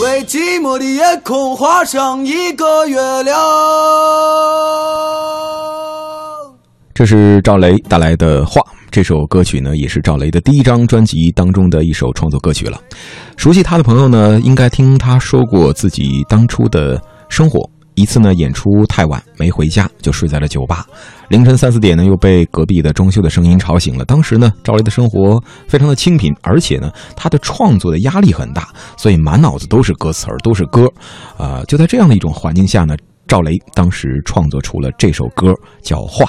为寂寞的夜空画上一个月亮。这是赵雷带来的《画》。这首歌曲呢，也是赵雷的第一张专辑当中的一首创作歌曲了。熟悉他的朋友呢，应该听他说过自己当初的生活。一次呢，演出太晚没回家，就睡在了酒吧。凌晨三四点呢，又被隔壁的装修的声音吵醒了。当时呢，赵雷的生活非常的清贫，而且呢，他的创作的压力很大，所以满脑子都是歌词儿，都是歌。呃，就在这样的一种环境下呢。赵雷当时创作出了这首歌，叫《画》。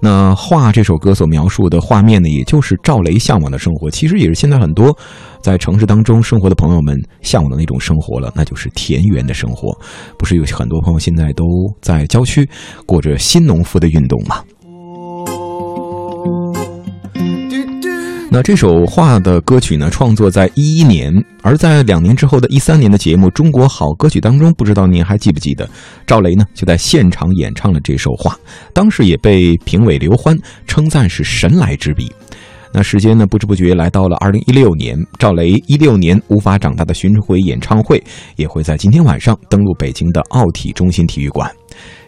那《画》这首歌所描述的画面呢，也就是赵雷向往的生活，其实也是现在很多在城市当中生活的朋友们向往的那种生活了，那就是田园的生活。不是有很多朋友现在都在郊区过着新农夫的运动吗？那这首画的歌曲呢，创作在一一年，而在两年之后的一三年的节目《中国好歌曲》当中，不知道您还记不记得，赵雷呢就在现场演唱了这首画，当时也被评委刘欢称赞是神来之笔。那时间呢，不知不觉来到了二零一六年，赵雷一六年无法长大的巡回演唱会也会在今天晚上登陆北京的奥体中心体育馆。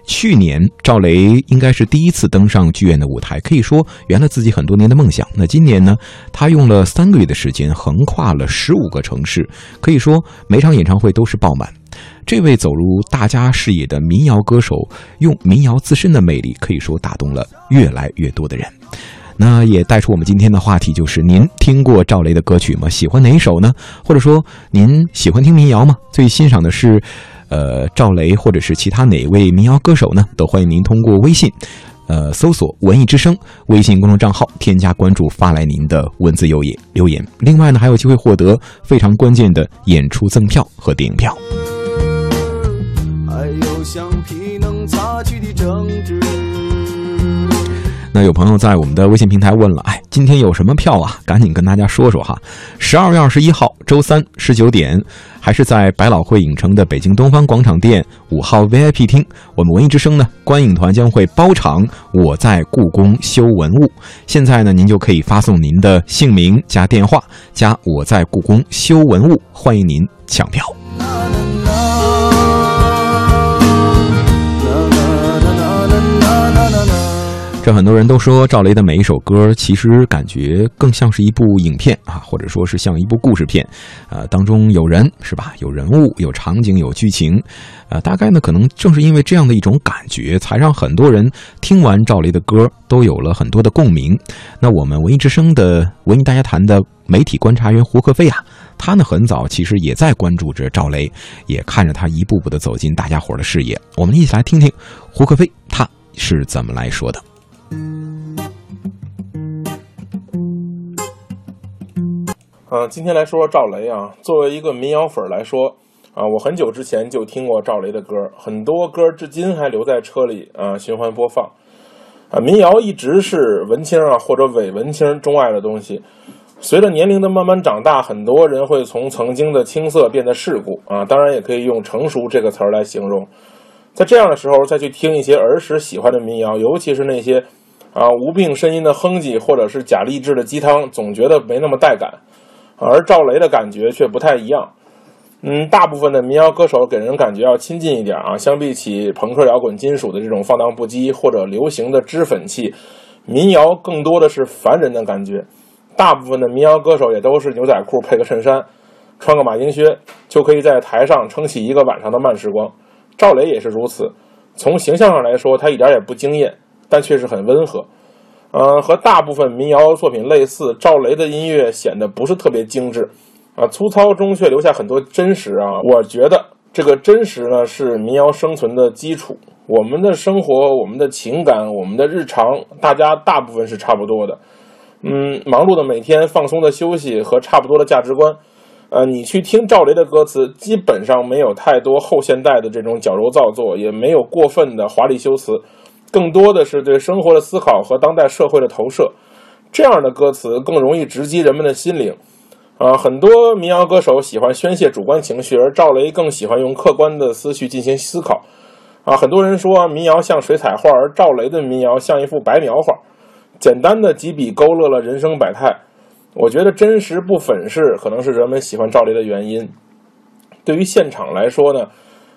去年，赵雷应该是第一次登上剧院的舞台，可以说圆了自己很多年的梦想。那今年呢，他用了三个月的时间，横跨了十五个城市，可以说每场演唱会都是爆满。这位走入大家视野的民谣歌手，用民谣自身的魅力，可以说打动了越来越多的人。那也带出我们今天的话题，就是您听过赵雷的歌曲吗？喜欢哪一首呢？或者说您喜欢听民谣吗？最欣赏的是？呃，赵雷或者是其他哪位民谣歌手呢？都欢迎您通过微信，呃，搜索“文艺之声”微信公众账号，添加关注，发来您的文字留言留言。另外呢，还有机会获得非常关键的演出赠票和电影票。还有橡皮能擦去的政治。那有朋友在我们的微信平台问了，哎，今天有什么票啊？赶紧跟大家说说哈。十二月二十一号周三十九点，还是在百老汇影城的北京东方广场店五号 VIP 厅，我们文艺之声呢观影团将会包场。我在故宫修文物，现在呢您就可以发送您的姓名加电话加我在故宫修文物，欢迎您抢票。这很多人都说赵雷的每一首歌，其实感觉更像是一部影片啊，或者说是像一部故事片，呃，当中有人是吧？有人物，有场景，有剧情，呃，大概呢，可能正是因为这样的一种感觉，才让很多人听完赵雷的歌都有了很多的共鸣。那我们文艺之声的文艺大家谈的媒体观察员胡克飞啊，他呢很早其实也在关注着赵雷，也看着他一步步的走进大家伙的视野。我们一起来听听胡克飞他是怎么来说的。嗯，今天来说说赵雷啊。作为一个民谣粉来说，啊，我很久之前就听过赵雷的歌，很多歌至今还留在车里啊循环播放。啊，民谣一直是文青啊或者伪文青钟爱的东西。随着年龄的慢慢长大，很多人会从曾经的青涩变得世故啊，当然也可以用成熟这个词儿来形容。在这样的时候，再去听一些儿时喜欢的民谣，尤其是那些啊无病呻吟的哼唧，或者是假励志的鸡汤，总觉得没那么带感。而赵雷的感觉却不太一样。嗯，大部分的民谣歌手给人感觉要亲近一点啊，相比起朋克摇滚金属的这种放荡不羁或者流行的脂粉气，民谣更多的是凡人的感觉。大部分的民谣歌手也都是牛仔裤配个衬衫，穿个马丁靴，就可以在台上撑起一个晚上的慢时光。赵雷也是如此，从形象上来说，他一点也不惊艳，但却是很温和。呃，和大部分民谣作品类似，赵雷的音乐显得不是特别精致，啊，粗糙中却留下很多真实啊。我觉得这个真实呢，是民谣生存的基础。我们的生活、我们的情感、我们的日常，大家大部分是差不多的。嗯，忙碌的每天，放松的休息和差不多的价值观。呃，你去听赵雷的歌词，基本上没有太多后现代的这种矫揉造作，也没有过分的华丽修辞，更多的是对生活的思考和当代社会的投射。这样的歌词更容易直击人们的心灵。啊，很多民谣歌手喜欢宣泄主观情绪，而赵雷更喜欢用客观的思绪进行思考。啊，很多人说民谣像水彩画，而赵雷的民谣像一幅白描画，简单的几笔勾勒了人生百态。我觉得真实不粉饰可能是人们喜欢赵雷的原因。对于现场来说呢，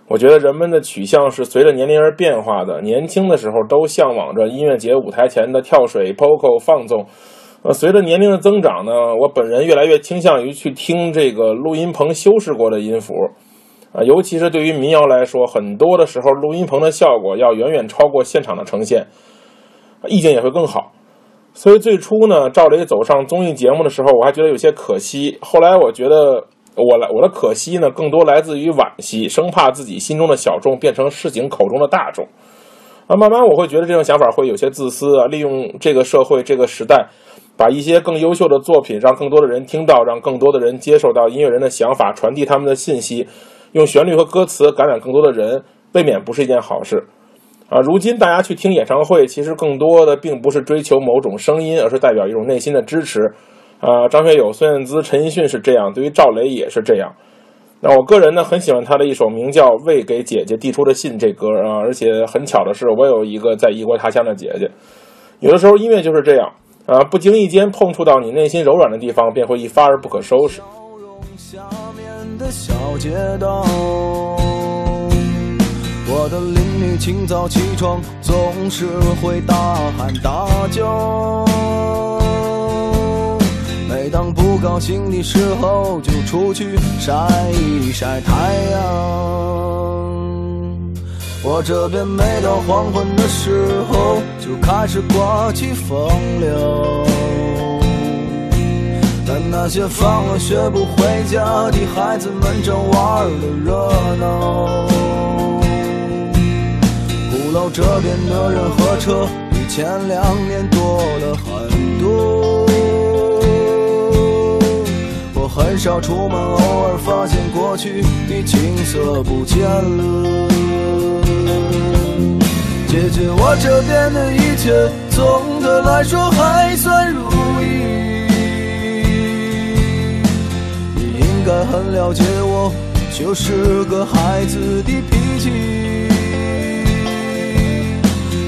我觉得人们的取向是随着年龄而变化的。年轻的时候都向往着音乐节舞台前的跳水、poco 放纵，呃，随着年龄的增长呢，我本人越来越倾向于去听这个录音棚修饰过的音符，啊，尤其是对于民谣来说，很多的时候录音棚的效果要远远超过现场的呈现，意境也会更好。所以最初呢，赵雷走上综艺节目的时候，我还觉得有些可惜。后来我觉得，我来我的可惜呢，更多来自于惋惜，生怕自己心中的小众变成市井口中的大众。啊，慢慢我会觉得这种想法会有些自私啊，利用这个社会这个时代，把一些更优秀的作品让更多的人听到，让更多的人接受到音乐人的想法，传递他们的信息，用旋律和歌词感染更多的人，未免不是一件好事。啊，如今大家去听演唱会，其实更多的并不是追求某种声音，而是代表一种内心的支持。啊，张学友、孙燕姿、陈奕迅是这样，对于赵雷也是这样。那我个人呢，很喜欢他的一首名叫《为给姐姐递出的信》这歌啊，而且很巧的是，我有一个在异国他乡的姐姐。有的时候音乐就是这样啊，不经意间碰触到你内心柔软的地方，便会一发而不可收拾。我的邻居清早起床总是会大喊大叫，当不高兴的时候就出去晒一晒太阳。我这边每到黄昏的时候就开始刮起风流，但那些放了学不回家的孩子们正玩的热闹。鼓楼这边的人和车比前两年多了很很少出门，偶尔发现过去的景色不见了。姐姐，我这边的一切总的来说还算如意。你应该很了解我，就是个孩子的脾气。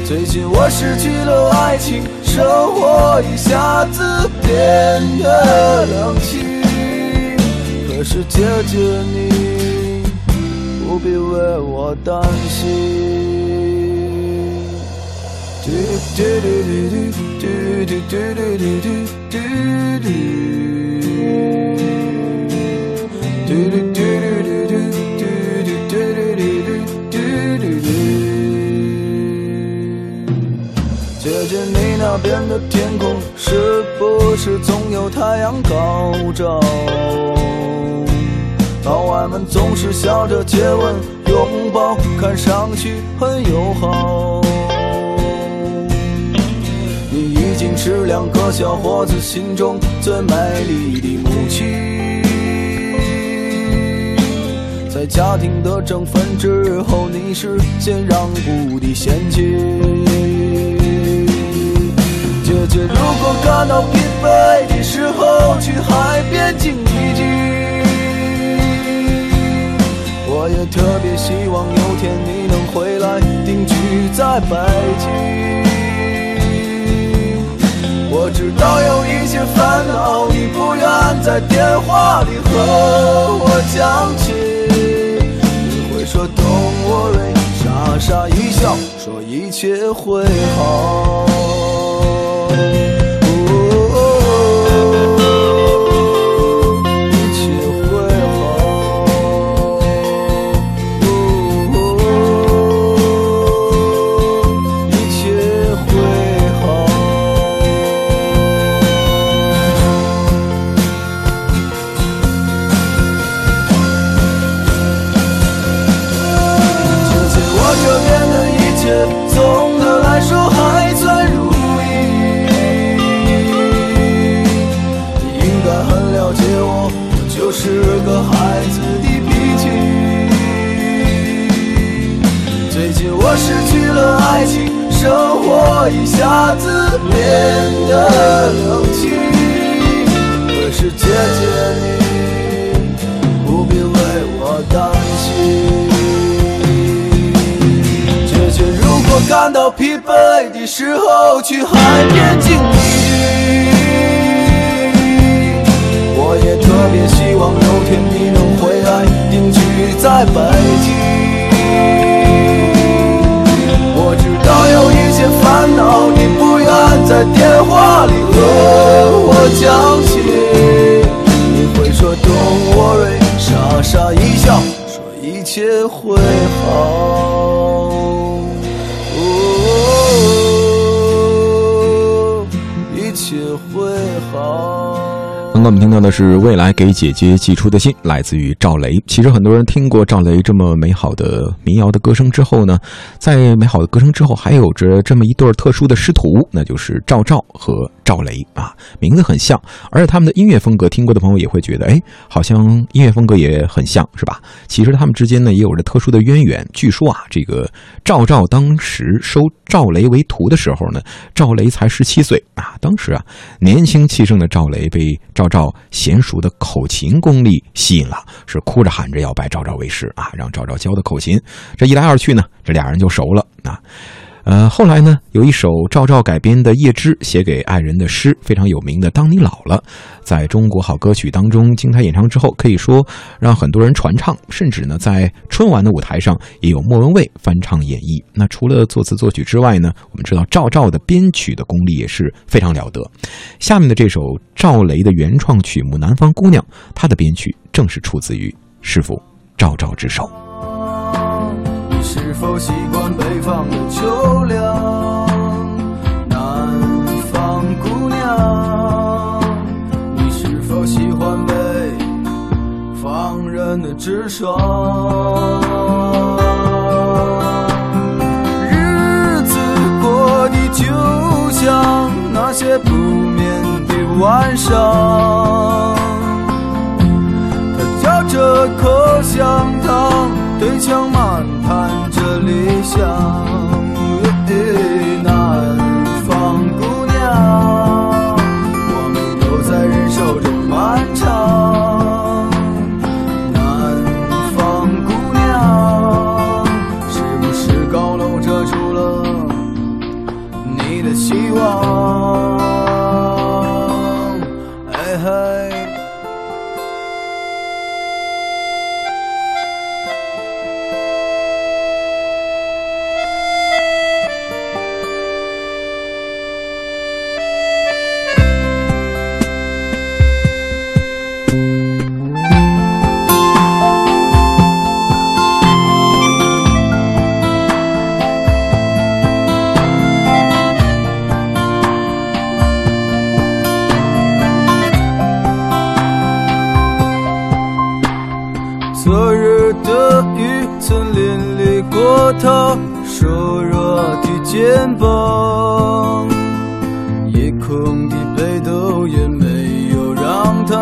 最近我失去了爱情，生活一下子变得冷清。可是姐姐你不必为我担心。嘟嘟嘟嘟嘟嘟嘟嘟嘟嘟嘟嘟嘟嘟嘟。你那边的天空是不是总有太阳高照？老外们总是笑着接吻、拥抱，看上去很友好。你已经是两个小伙子心中最美丽的母亲，在家庭的争分之后，你是先让步的先妻。姐姐，如果感到疲惫的时候，去海边静一静。我也特别希望有天你能回来定居在北京。我知道有一些烦恼，你不愿在电话里和我讲起。你会说 Don't worry，傻傻一笑，说一切会好。你不必为我担心。姐姐如果感到疲惫的时候，去海边静一静。我也特。别，希望有天你能回来，定居在北京。我知道有一些烦恼，你不愿在电话里和我讲起。说 Don't worry，傻傻一笑，说一切会好。哦，一切会好。刚刚我们听到的是未来给姐姐寄出的信，来自于赵雷。其实很多人听过赵雷这么美好的民谣的歌声之后呢，在美好的歌声之后，还有着这么一对特殊的师徒，那就是赵赵和赵雷啊，名字很像，而且他们的音乐风格，听过的朋友也会觉得，哎，好像音乐风格也很像，是吧？其实他们之间呢，也有着特殊的渊源。据说啊，这个赵照当时收赵雷为徒的时候呢，赵雷才十七岁啊，当时啊，年轻气盛的赵雷被赵照娴熟的口琴功力吸引了，是哭着喊着要拜赵照为师啊，让赵照教的口琴。这一来二去呢，这俩人就熟了啊。呃，后来呢，有一首赵照改编的叶芝写给爱人的诗，非常有名的《当你老了》，在中国好歌曲当中，经他演唱之后，可以说让很多人传唱，甚至呢，在春晚的舞台上也有莫文蔚翻唱演绎。那除了作词作曲之外呢，我们知道赵照的编曲的功力也是非常了得。下面的这首赵雷的原创曲目《南方姑娘》，他的编曲正是出自于师傅赵照之手。是否习惯北方的秋凉？南方姑娘，你是否喜欢北方人的直爽？日子过得就像那些不眠的晚上。他嚼着口香糖，对墙漫想。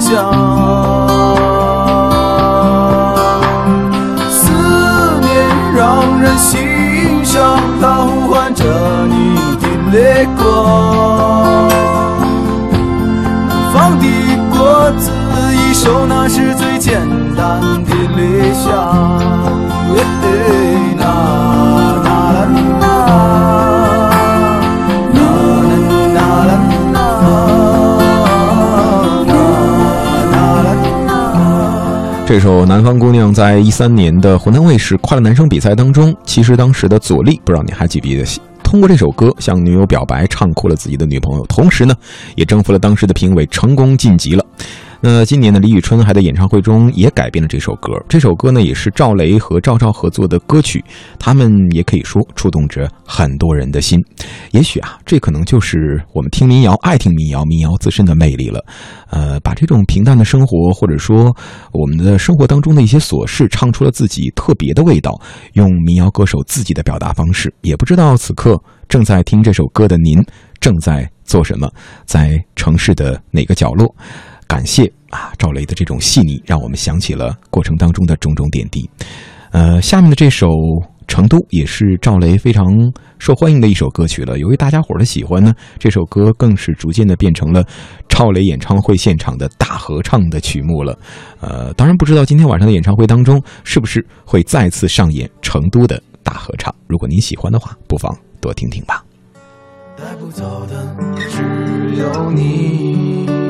你这首《南方姑娘》在一三年的湖南卫视快乐男声比赛当中，其实当时的左立不知道你还记不记得，通过这首歌向女友表白，唱哭了自己的女朋友，同时呢，也征服了当时的评委，成功晋级了。那今年的李宇春还在演唱会中也改编了这首歌，这首歌呢也是赵雷和赵照合作的歌曲，他们也可以说触动着很多人的心。也许啊，这可能就是我们听民谣、爱听民谣、民谣自身的魅力了。呃，把这种平淡的生活，或者说我们的生活当中的一些琐事，唱出了自己特别的味道，用民谣歌手自己的表达方式。也不知道此刻正在听这首歌的您正在做什么，在城市的哪个角落？感谢啊，赵雷的这种细腻，让我们想起了过程当中的种种点滴。呃，下面的这首《成都》也是赵雷非常受欢迎的一首歌曲了。由于大家伙的喜欢呢，这首歌更是逐渐的变成了赵雷演唱会现场的大合唱的曲目了。呃，当然不知道今天晚上的演唱会当中是不是会再次上演成都的大合唱。如果您喜欢的话，不妨多听听吧。带不走的只有你。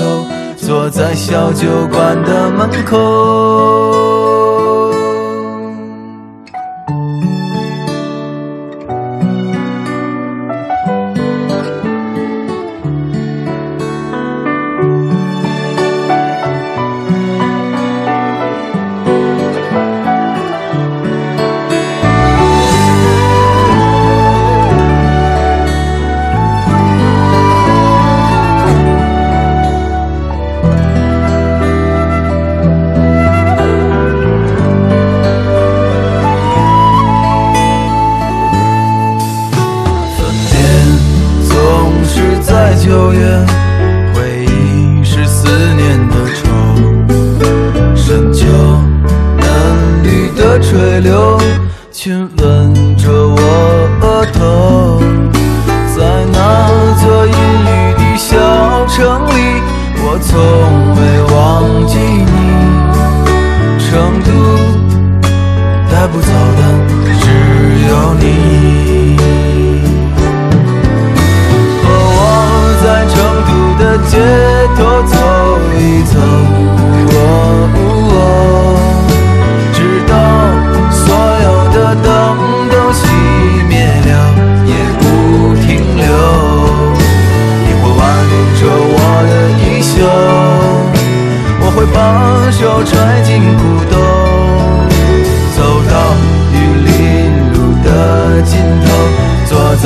坐在小酒馆的门口。